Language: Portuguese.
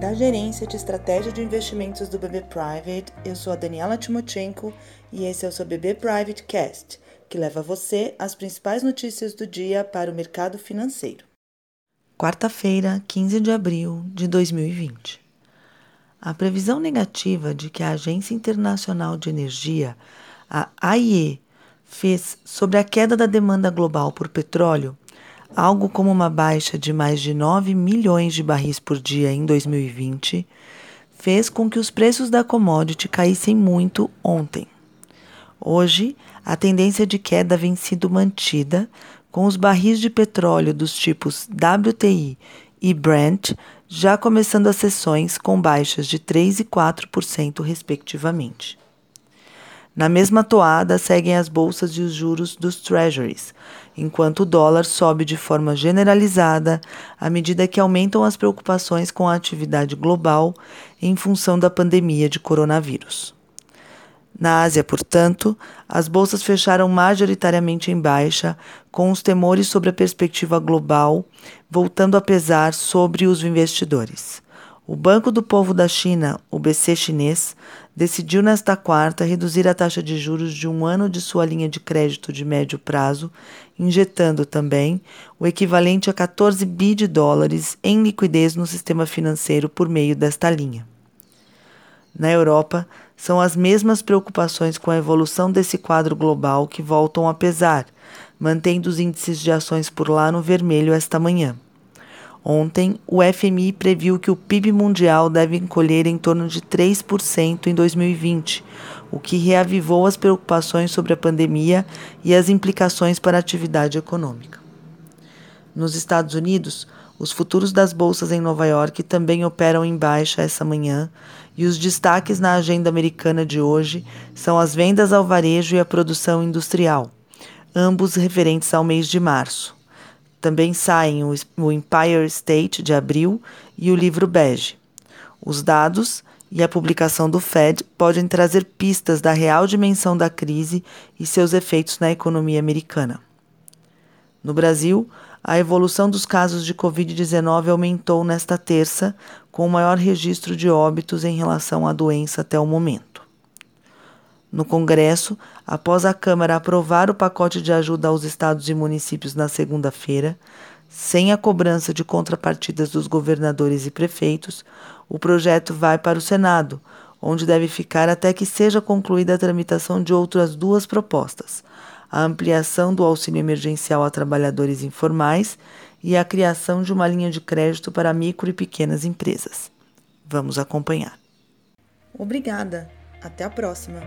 Da Gerência de Estratégia de Investimentos do BB Private, eu sou a Daniela Timochenko e esse é o seu BB Private Cast, que leva você as principais notícias do dia para o mercado financeiro. Quarta-feira, 15 de abril de 2020. A previsão negativa de que a Agência Internacional de Energia, a AIE, fez sobre a queda da demanda global por petróleo, algo como uma baixa de mais de 9 milhões de barris por dia em 2020, fez com que os preços da commodity caíssem muito ontem. Hoje, a tendência de queda vem sido mantida, com os barris de petróleo dos tipos WTI e Brent já começando as sessões com baixas de 3% e 4%, respectivamente. Na mesma toada seguem as bolsas e os juros dos treasuries, enquanto o dólar sobe de forma generalizada à medida que aumentam as preocupações com a atividade global em função da pandemia de coronavírus. Na Ásia, portanto, as bolsas fecharam majoritariamente em baixa, com os temores sobre a perspectiva global voltando a pesar sobre os investidores. O Banco do Povo da China, o BC chinês, decidiu nesta quarta reduzir a taxa de juros de um ano de sua linha de crédito de médio prazo, injetando também o equivalente a 14 bi de dólares em liquidez no sistema financeiro por meio desta linha. Na Europa, são as mesmas preocupações com a evolução desse quadro global que voltam a pesar, mantendo os índices de ações por lá no vermelho esta manhã. Ontem, o FMI previu que o PIB mundial deve encolher em torno de 3% em 2020, o que reavivou as preocupações sobre a pandemia e as implicações para a atividade econômica. Nos Estados Unidos, os futuros das bolsas em Nova York também operam em baixa essa manhã, e os destaques na agenda americana de hoje são as vendas ao varejo e a produção industrial, ambos referentes ao mês de março. Também saem o Empire State de abril e o livro bege. Os dados e a publicação do Fed podem trazer pistas da real dimensão da crise e seus efeitos na economia americana. No Brasil, a evolução dos casos de Covid-19 aumentou nesta terça, com o maior registro de óbitos em relação à doença até o momento. No Congresso, após a Câmara aprovar o pacote de ajuda aos estados e municípios na segunda-feira, sem a cobrança de contrapartidas dos governadores e prefeitos, o projeto vai para o Senado, onde deve ficar até que seja concluída a tramitação de outras duas propostas a ampliação do auxílio emergencial a trabalhadores informais e a criação de uma linha de crédito para micro e pequenas empresas. Vamos acompanhar. Obrigada. Até a próxima.